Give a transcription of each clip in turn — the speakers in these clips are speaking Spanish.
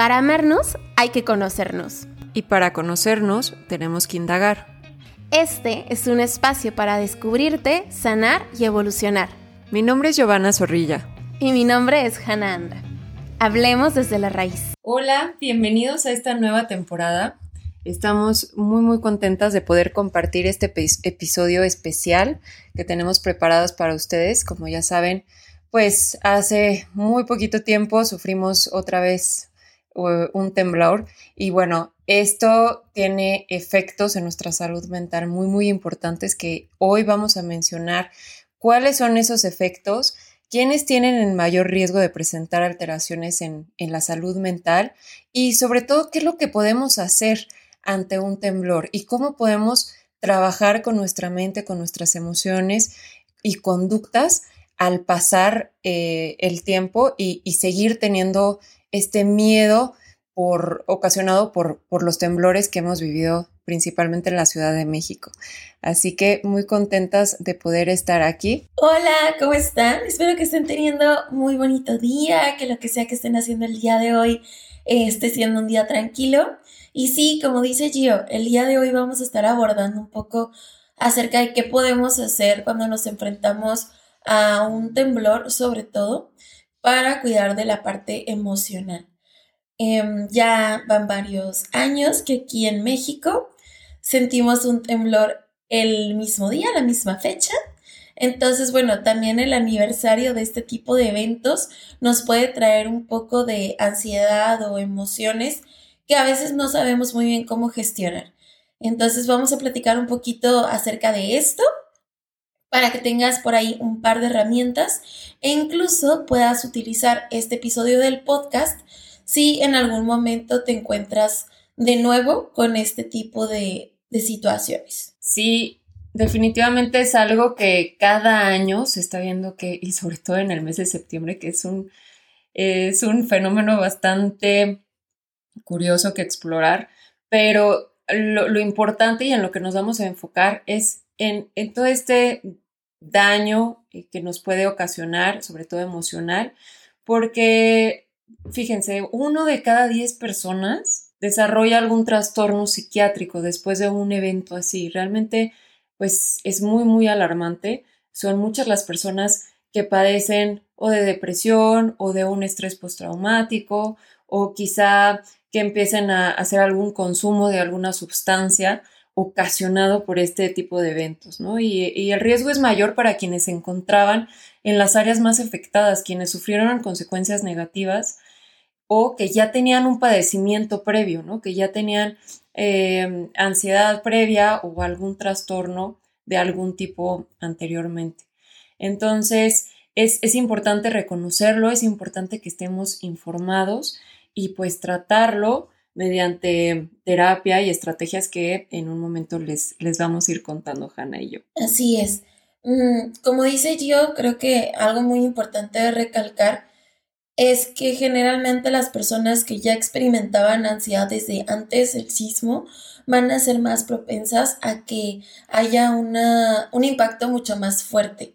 Para amarnos hay que conocernos. Y para conocernos tenemos que indagar. Este es un espacio para descubrirte, sanar y evolucionar. Mi nombre es Giovanna Zorrilla. Y mi nombre es Hannah Andra. Hablemos desde la raíz. Hola, bienvenidos a esta nueva temporada. Estamos muy muy contentas de poder compartir este episodio especial que tenemos preparados para ustedes. Como ya saben, pues hace muy poquito tiempo sufrimos otra vez un temblor. Y bueno, esto tiene efectos en nuestra salud mental muy, muy importantes que hoy vamos a mencionar. ¿Cuáles son esos efectos? ¿Quiénes tienen el mayor riesgo de presentar alteraciones en, en la salud mental? Y sobre todo, ¿qué es lo que podemos hacer ante un temblor? ¿Y cómo podemos trabajar con nuestra mente, con nuestras emociones y conductas al pasar eh, el tiempo y, seguir teniendo este miedo por, ocasionado por, por los temblores que hemos vivido principalmente en la Ciudad de México. Así que muy contentas de poder estar aquí. Hola, ¿cómo están? Espero que estén teniendo muy bonito día, que lo que sea que estén haciendo el día de hoy eh, esté siendo un día tranquilo. Y sí, como dice Gio, el día de hoy vamos a estar abordando un poco acerca de qué podemos hacer cuando nos enfrentamos a un temblor, sobre todo para cuidar de la parte emocional. Em, ya van varios años que aquí en México sentimos un temblor el mismo día, la misma fecha. Entonces, bueno, también el aniversario de este tipo de eventos nos puede traer un poco de ansiedad o emociones que a veces no sabemos muy bien cómo gestionar. Entonces, vamos a platicar un poquito acerca de esto para que tengas por ahí un par de herramientas e incluso puedas utilizar este episodio del podcast si en algún momento te encuentras de nuevo con este tipo de, situaciones. Sí, definitivamente es algo que cada año se está viendo que, y sobre todo en el mes de septiembre, que es un, es un fenómeno bastante curioso que explorar, pero lo, importante y en lo que nos vamos a enfocar es en, en todo este daño que nos puede ocasionar, sobre todo emocional, porque fíjense, uno de cada diez personas desarrolla algún trastorno psiquiátrico después de un evento así. Realmente, pues es muy, muy alarmante. Son muchas las personas que padecen o de depresión o de un estrés postraumático o quizá que empiecen a hacer algún consumo de alguna sustancia ocasionado por este tipo de eventos, ¿no? Y, el riesgo es mayor para quienes se encontraban en las áreas más afectadas, quienes sufrieron consecuencias negativas o que ya tenían un padecimiento previo, ¿no? Que ya tenían eh, ansiedad previa o algún trastorno de algún tipo anteriormente. Entonces, es, es importante reconocerlo, es importante que estemos informados y pues tratarlo mediante terapia y estrategias que en un momento les, les vamos a ir contando Hanna y yo. Así es. Mm, como dice yo, creo que algo muy importante de recalcar es que generalmente las personas que ya experimentaban ansiedad desde antes del sismo van a ser más propensas a que haya una, un impacto mucho más fuerte.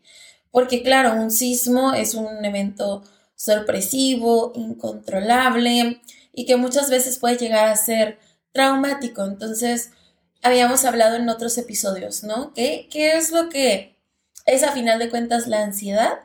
Porque claro, un sismo es un evento sorpresivo, incontrolable, y que muchas veces puede llegar a ser traumático. Entonces, habíamos hablado en otros episodios, ¿no? ¿Qué, qué es lo que es a final de cuentas la ansiedad?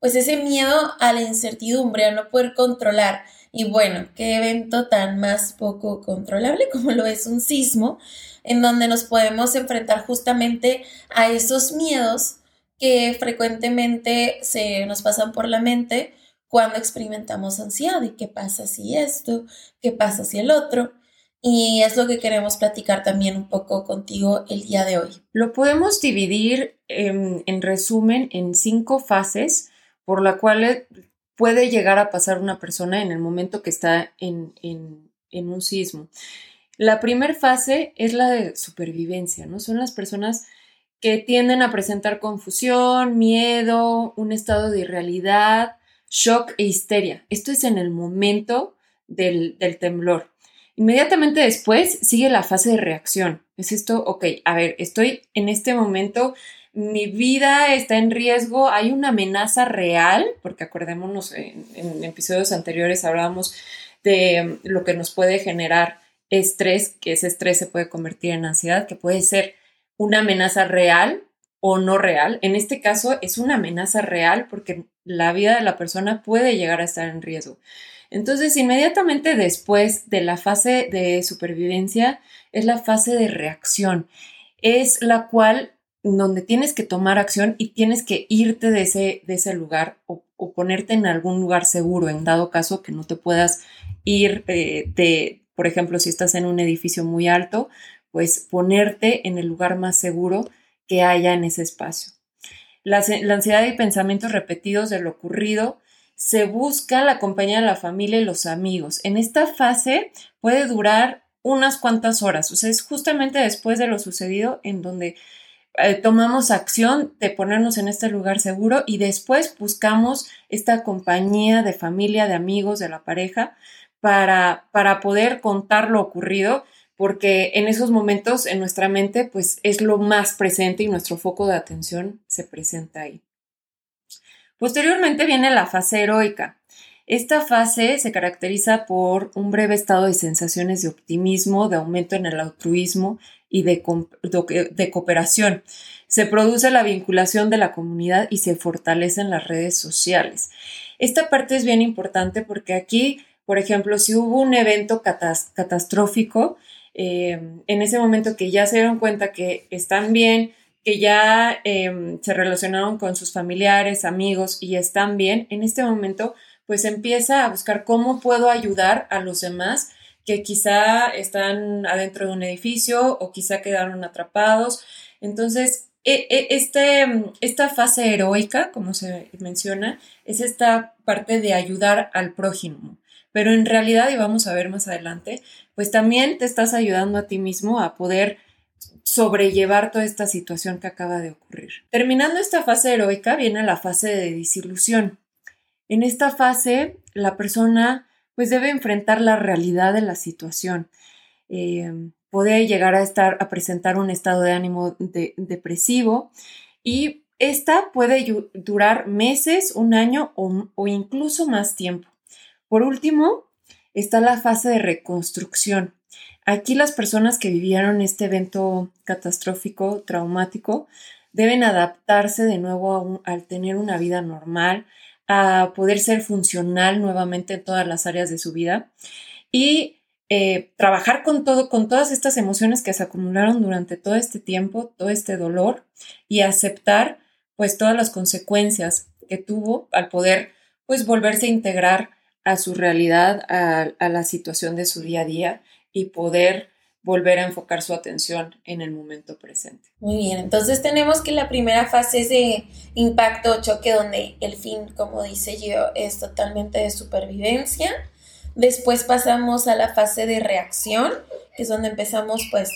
Pues ese miedo a la incertidumbre, a no poder controlar. Y bueno, qué evento tan más poco controlable como lo es un sismo, en donde nos podemos enfrentar justamente a esos miedos que frecuentemente se nos pasan por la mente cuando experimentamos ansiedad y qué pasa si esto, qué pasa si el otro. Y es lo que queremos platicar también un poco contigo el día de hoy. Lo podemos dividir en, resumen en cinco fases por la cual puede llegar a pasar una persona en el momento que está en, en un sismo. La primera fase es la de supervivencia, ¿no? Son las personas que tienden a presentar confusión, miedo, un estado de irrealidad, shock e histeria. Esto es en el momento del, temblor. Inmediatamente después sigue la fase de reacción. Es esto, ok, a ver, estoy en este momento, mi vida está en riesgo, hay una amenaza real, porque acordémonos, en, episodios anteriores hablábamos de lo que nos puede generar estrés, que ese estrés se puede convertir en ansiedad, que puede ser una amenaza real o no real. En este caso es una amenaza real porque la vida de la persona puede llegar a estar en riesgo. Entonces, inmediatamente después de la fase de supervivencia es la fase de reacción. Es la cual donde tienes que tomar acción y tienes que irte de ese, de ese lugar o, ponerte en algún lugar seguro, en dado caso que no te puedas ir eh, de, por ejemplo, si estás en un edificio muy alto, pues ponerte en el lugar más seguro que haya en ese espacio. La, ansiedad y pensamientos repetidos de lo ocurrido se busca la compañía de la familia y los amigos. En esta fase puede durar unas cuantas horas, o sea, es justamente después de lo sucedido en donde eh, tomamos acción de ponernos en este lugar seguro y después buscamos esta compañía de familia, de amigos, de la pareja, para, para poder contar lo ocurrido porque en esos momentos en nuestra mente pues es lo más presente y nuestro foco de atención se presenta ahí. Posteriormente viene la fase heroica. Esta fase se caracteriza por un breve estado de sensaciones de optimismo, de aumento en el altruismo y de, de, cooperación. Se produce la vinculación de la comunidad y se fortalecen las redes sociales. Esta parte es bien importante porque aquí, por ejemplo, si hubo un evento catastrófico, Em, en ese momento que ya se dieron cuenta que están bien, que ya em, se relacionaron con sus familiares, amigos y están bien, en este momento pues empieza a buscar cómo puedo ayudar a los demás que quizá están adentro de un edificio o quizá quedaron atrapados. Entonces, e, e, este, esta fase heroica, como se menciona, es esta parte de ayudar al prójimo pero en realidad, y vamos a ver más adelante, pues también te estás ayudando a ti mismo a poder sobrellevar toda esta situación que acaba de ocurrir. Terminando esta fase heroica viene la fase de disilusión. En esta fase, la persona pues debe enfrentar la realidad de la situación. Eh, puede llegar a estar a presentar un estado de ánimo depresivo y esta puede durar meses, un año o incluso más tiempo. Por último, está la fase de reconstrucción. Aquí las personas que vivieron este evento catastrófico, traumático, deben adaptarse de nuevo al tener una vida normal, a poder ser funcional nuevamente en todas las áreas de su vida y eh, trabajar con todo, con todas estas emociones que se acumularon durante todo este tiempo, todo este dolor y aceptar pues todas las consecuencias que tuvo al poder pues volverse a integrar a su realidad, a, la situación de su día a día y poder volver a enfocar su atención en el momento presente. Muy bien, entonces tenemos que la primera fase es de impacto o choque donde el fin, como dice yo, es totalmente de supervivencia. Después pasamos a la fase de reacción, que es donde empezamos pues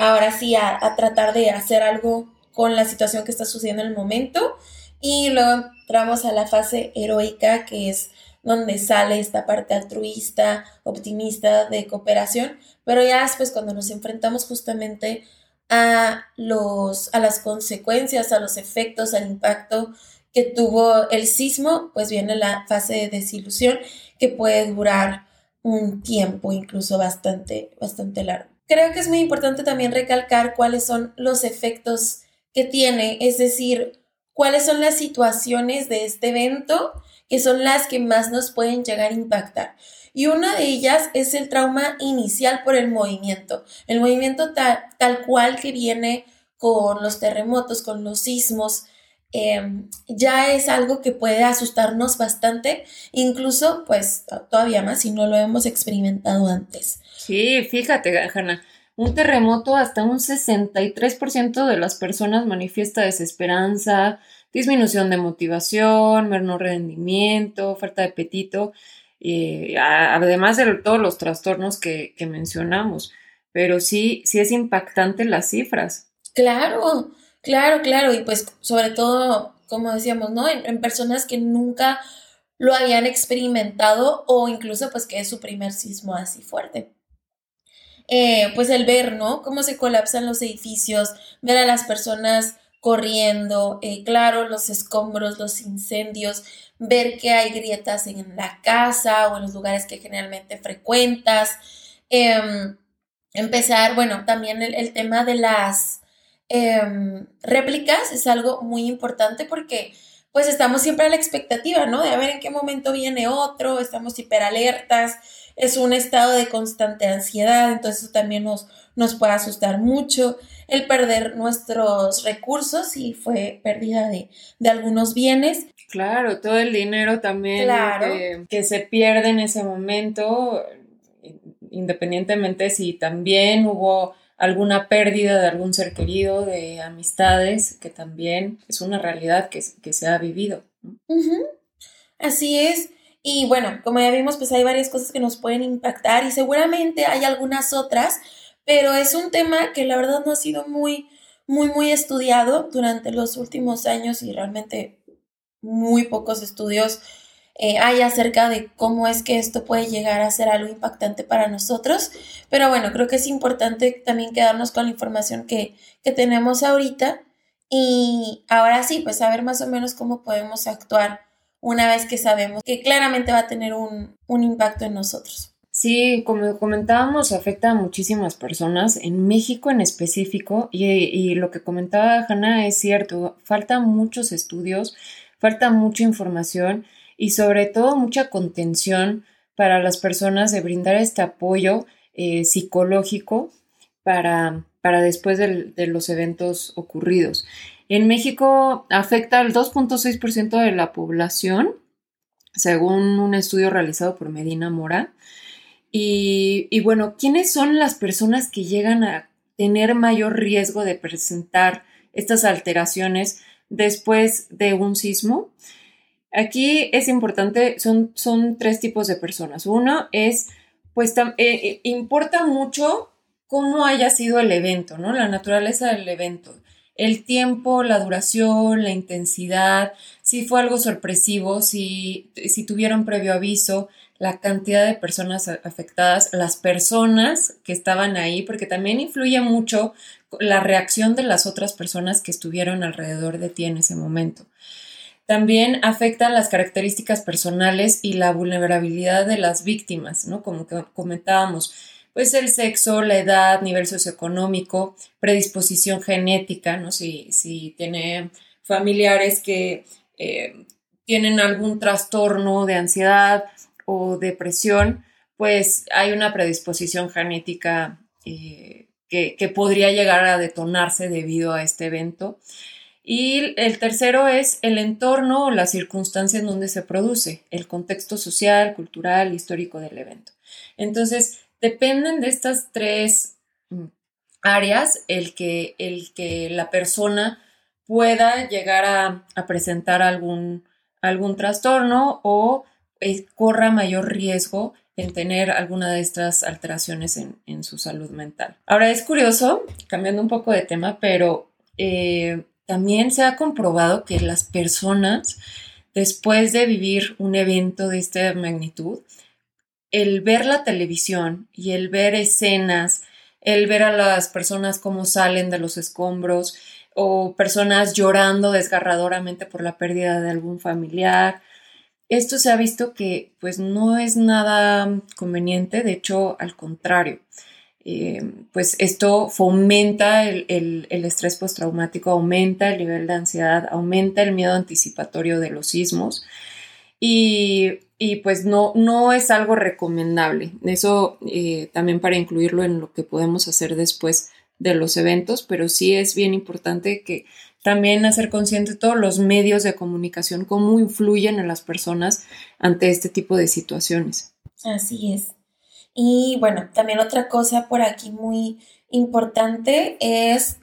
ahora sí a, a tratar de hacer algo con la situación que está sucediendo en el momento. Y luego entramos a la fase heroica, que es donde sale esta parte altruista, optimista, de cooperación, pero ya después cuando nos enfrentamos justamente a, los, a las consecuencias, a los efectos, al impacto que tuvo el sismo, pues viene la fase de desilusión que puede durar un tiempo incluso bastante, bastante largo. Creo que es muy importante también recalcar cuáles son los efectos que tiene, es decir, cuáles son las situaciones de este evento que son las que más nos pueden llegar a impactar. Y una de ellas es el trauma inicial por el movimiento. El movimiento tal, cual que viene con los terremotos, con los sismos, em, ya es algo que puede asustarnos bastante, incluso pues todavía más si no lo hemos experimentado antes. Sí, fíjate, Hanna, un terremoto hasta un 63% de las personas manifiesta desesperanza, disminución de motivación, menor rendimiento, falta de apetito, además de todos los trastornos que, mencionamos. Pero sí, sí es impactante las cifras. Claro, claro, claro. Y pues sobre todo, como decíamos, ¿no? En, personas que nunca lo habían experimentado o incluso pues que es su primer sismo así fuerte. Eh, pues el ver, ¿no? Cómo se colapsan los edificios, ver a las personas corriendo, eh, claro, los escombros, los incendios, ver que hay grietas en la casa o en los lugares que generalmente frecuentas. Em, empezar, bueno, también el, tema de las em, réplicas es algo muy importante porque pues estamos siempre a la expectativa, ¿no? De a ver en qué momento viene otro, estamos hiperalertas, es un estado de constante ansiedad, entonces eso también nos, nos puede asustar mucho el perder nuestros recursos y fue pérdida de, algunos bienes. Claro, todo el dinero también que, se pierde en ese momento, independientemente si también hubo alguna pérdida de algún ser querido, de amistades, que también es una realidad que, se ha vivido. Así es. Y bueno, como ya vimos, pues hay varias cosas que nos pueden impactar y seguramente hay algunas otras pero es un tema que la verdad no ha sido muy, muy, muy estudiado durante los últimos años y realmente muy pocos estudios eh, hay acerca de cómo es que esto puede llegar a ser algo impactante para nosotros. Pero bueno, creo que es importante también quedarnos con la información que, que tenemos ahorita y ahora sí, pues saber más o menos cómo podemos actuar una vez que sabemos que claramente va a tener un, un impacto en nosotros. Sí, como comentábamos, afecta a muchísimas personas, en México en específico, y, lo que comentaba Hanna es cierto, faltan muchos estudios, falta mucha información y sobre todo mucha contención para las personas de brindar este apoyo eh, psicológico para, para después de los eventos ocurridos. En México afecta al 2.6% de la población, según un estudio realizado por Medina Mora. Y, bueno, ¿quiénes son las personas que llegan a tener mayor riesgo de presentar estas alteraciones después de un sismo? Aquí es importante, son, son tres tipos de personas. Uno es, pues, eh, eh, importa mucho cómo haya sido el evento, ¿no? La naturaleza del evento, el tiempo, la duración, la intensidad, si fue algo sorpresivo, si, si tuvieron previo aviso, la cantidad de personas afectadas, las personas que estaban ahí, porque también influye mucho la reacción de las otras personas que estuvieron alrededor de ti en ese momento. También afectan las características personales y la vulnerabilidad de las víctimas, ¿no? Como comentábamos, pues el sexo, la edad, nivel socioeconómico, predisposición genética, ¿no? Si, si tiene familiares que eh, tienen algún trastorno de ansiedad o depresión, pues hay una predisposición genética eh, que, podría llegar a detonarse debido a este evento. Y el tercero es el entorno o las circunstancias en donde se produce, el contexto social, cultural, histórico del evento. Entonces, dependen de estas tres mm, áreas el que, el que la persona pueda llegar a, presentar algún, algún trastorno o eh, corra mayor riesgo en tener alguna de estas alteraciones en, su salud mental. Ahora es curioso, cambiando un poco de tema, pero eh, también se ha comprobado que las personas, después de vivir un evento de esta magnitud, el ver la televisión y el ver escenas, el ver a las personas cómo salen de los escombros o personas llorando desgarradoramente por la pérdida de algún familiar, esto se ha visto que pues no es nada conveniente, de hecho al contrario, eh, pues esto fomenta el, estrés postraumático, aumenta el nivel de ansiedad, aumenta el miedo anticipatorio de los sismos y, pues no, no es algo recomendable. Eso eh, también para incluirlo en lo que podemos hacer después de los eventos, pero sí es bien importante que también hacer consciente todos los medios de comunicación, cómo influyen en las personas ante este tipo de situaciones. Así es. Y bueno, también otra cosa por aquí muy importante es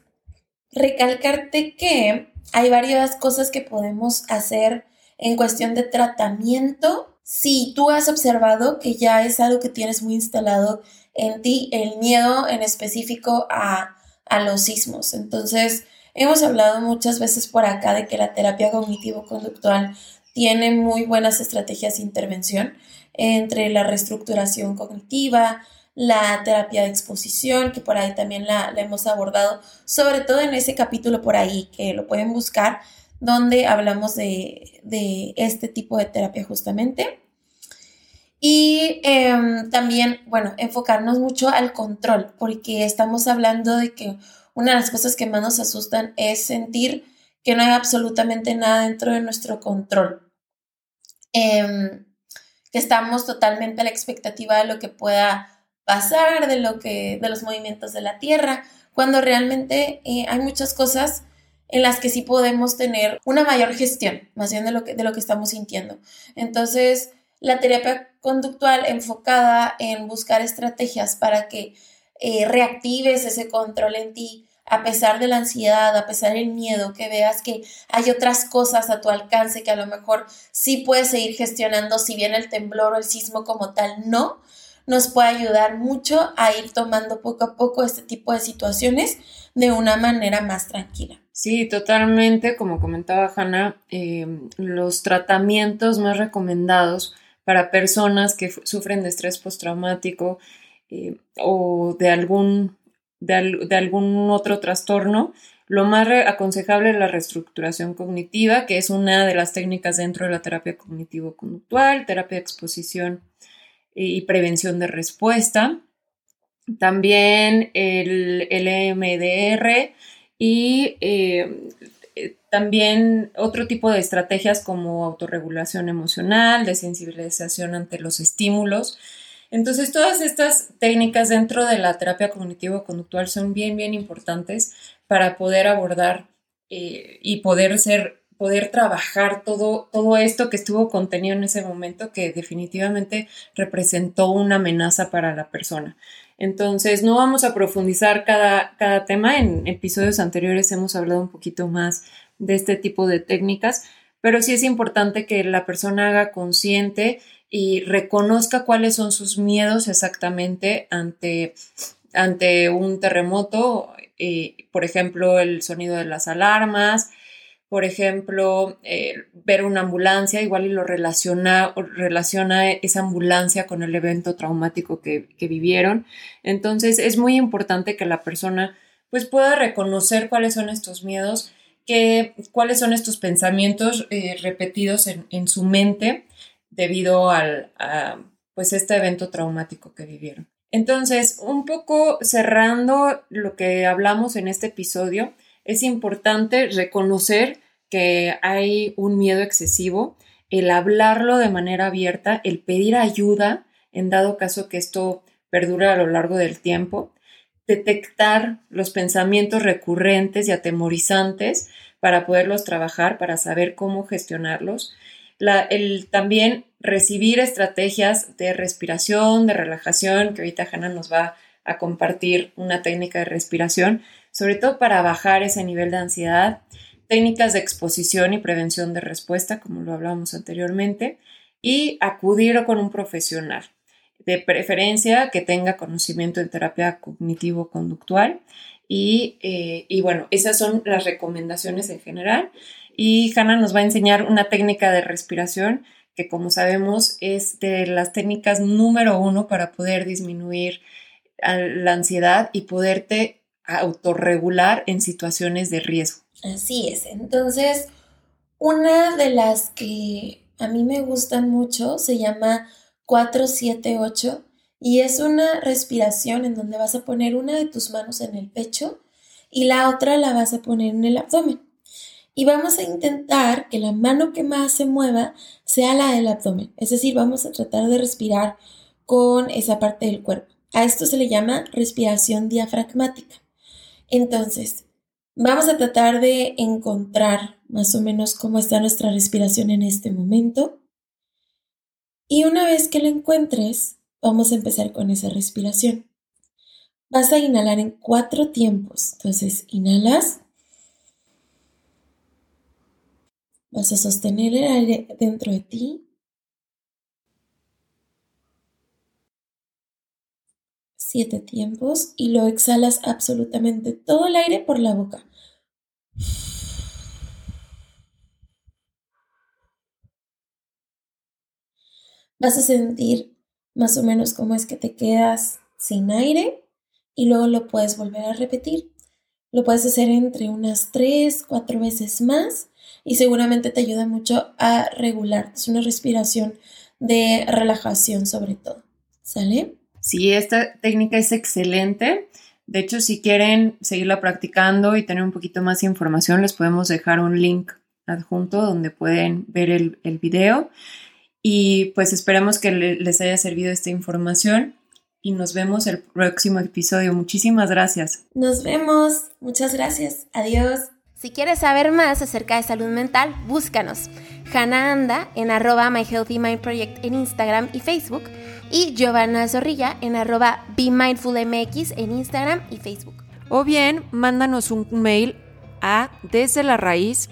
recalcarte que hay varias cosas que podemos hacer en cuestión de tratamiento. Si tú has observado que ya es algo que tienes muy instalado en ti, el miedo en específico a, a los sismos. Entonces, Hemos hablado muchas veces por acá de que la terapia cognitivo-conductual tiene muy buenas estrategias de intervención entre la reestructuración cognitiva, la terapia de exposición, que por ahí también la, hemos abordado, sobre todo en ese capítulo por ahí, que lo pueden buscar, donde hablamos de, este tipo de terapia justamente. Y em, también, bueno, enfocarnos mucho al control, porque estamos hablando de que una de las cosas que más nos asustan es sentir que no hay absolutamente nada dentro de nuestro control. Em, que estamos totalmente a la expectativa de lo que pueda pasar, de lo que, de los movimientos de la Tierra, cuando realmente eh, hay muchas cosas en las que sí podemos tener una mayor gestión, más bien de lo que, de lo que estamos sintiendo. Entonces, la terapia conductual enfocada en buscar estrategias para que eh, reactives ese control en ti, a pesar de la ansiedad, a pesar del miedo, que veas que hay otras cosas a tu alcance que a lo mejor sí puedes seguir gestionando, si bien el temblor o el sismo como tal no, nos puede ayudar mucho a ir tomando poco a poco este tipo de situaciones de una manera más tranquila. Sí, totalmente, como comentaba Hanna, eh, los tratamientos más recomendados para personas que sufren de estrés postraumático eh, o de algún de, algún otro trastorno, lo más aconsejable es la reestructuración cognitiva, que es una de las técnicas dentro de la terapia cognitivo-conductual, terapia de exposición y prevención de respuesta. También el, EMDR y eh, también otro tipo de estrategias como autorregulación emocional, desensibilización ante los estímulos, entonces, todas estas técnicas dentro de la terapia cognitivo-conductual son bien, bien importantes para poder abordar eh, y poder ser, poder trabajar todo, todo esto que estuvo contenido en ese momento que definitivamente representó una amenaza para la persona. Entonces, no vamos a profundizar cada, cada tema. En episodios anteriores hemos hablado un poquito más de este tipo de técnicas, pero sí es importante que la persona haga consciente y reconozca cuáles son sus miedos exactamente ante, ante un terremoto, eh, por ejemplo, el sonido de las alarmas, por ejemplo, eh, ver una ambulancia, igual y lo relaciona, relaciona esa ambulancia con el evento traumático que, vivieron. Entonces, es muy importante que la persona pues pueda reconocer cuáles son estos miedos, que, cuáles son estos pensamientos eh, repetidos en, en, su mente debido al, a pues este evento traumático que vivieron. Entonces, un poco cerrando lo que hablamos en este episodio, es importante reconocer que hay un miedo excesivo, el hablarlo de manera abierta, el pedir ayuda en dado caso que esto perdure a lo largo del tiempo, detectar los pensamientos recurrentes y atemorizantes para poderlos trabajar, para saber cómo gestionarlos, el también recibir estrategias de respiración, de relajación, que ahorita Hanna nos va a compartir una técnica de respiración, sobre todo para bajar ese nivel de ansiedad, técnicas de exposición y prevención de respuesta, como lo hablábamos anteriormente, y acudir con un profesional, de preferencia que tenga conocimiento en terapia cognitivo-conductual. Y, eh, y bueno, esas son las recomendaciones en general y Hanna nos va a enseñar una técnica de respiración que como sabemos es de las técnicas número uno para poder disminuir la ansiedad y poderte autorregular en situaciones de riesgo. Así es. Entonces, una de las que a mí me gustan mucho se llama 478 y es una respiración en donde vas a poner una de tus manos en el pecho y la otra la vas a poner en el abdomen y vamos a intentar que la mano que más se mueva sea la del abdomen. Es decir, vamos a tratar de respirar con esa parte del cuerpo. A esto se le llama respiración diafragmática. Entonces, vamos a tratar de encontrar más o menos cómo está nuestra respiración en este momento. Y una vez que la encuentres, vamos a empezar con esa respiración. Vas a inhalar en cuatro tiempos. Entonces, inhalas. Vas a sostener el aire dentro de ti. Siete tiempos y lo exhalas absolutamente todo el aire por la boca. Vas a sentir más o menos cómo es que te quedas sin aire y luego lo puedes volver a repetir. Lo puedes hacer entre unas tres, cuatro veces más y seguramente te ayuda mucho a regular. Es una respiración de relajación sobre todo. ¿Sale? Sí, esta técnica es excelente. De hecho, si quieren seguirla practicando y tener un poquito más de información, les podemos dejar un link adjunto donde pueden ver el, el video. Y pues esperamos que les haya servido esta información y nos vemos el próximo episodio. Muchísimas gracias. Nos vemos. Muchas gracias. Adiós. Si quieres saber más acerca de salud mental, búscanos. Hannah Anda en arroba My Healthy Mind Project en Instagram y Facebook y Giovanna Zorrilla en arroba Be Mindful MX en Instagram y Facebook. O bien, mándanos un mail a desde la gmail.com.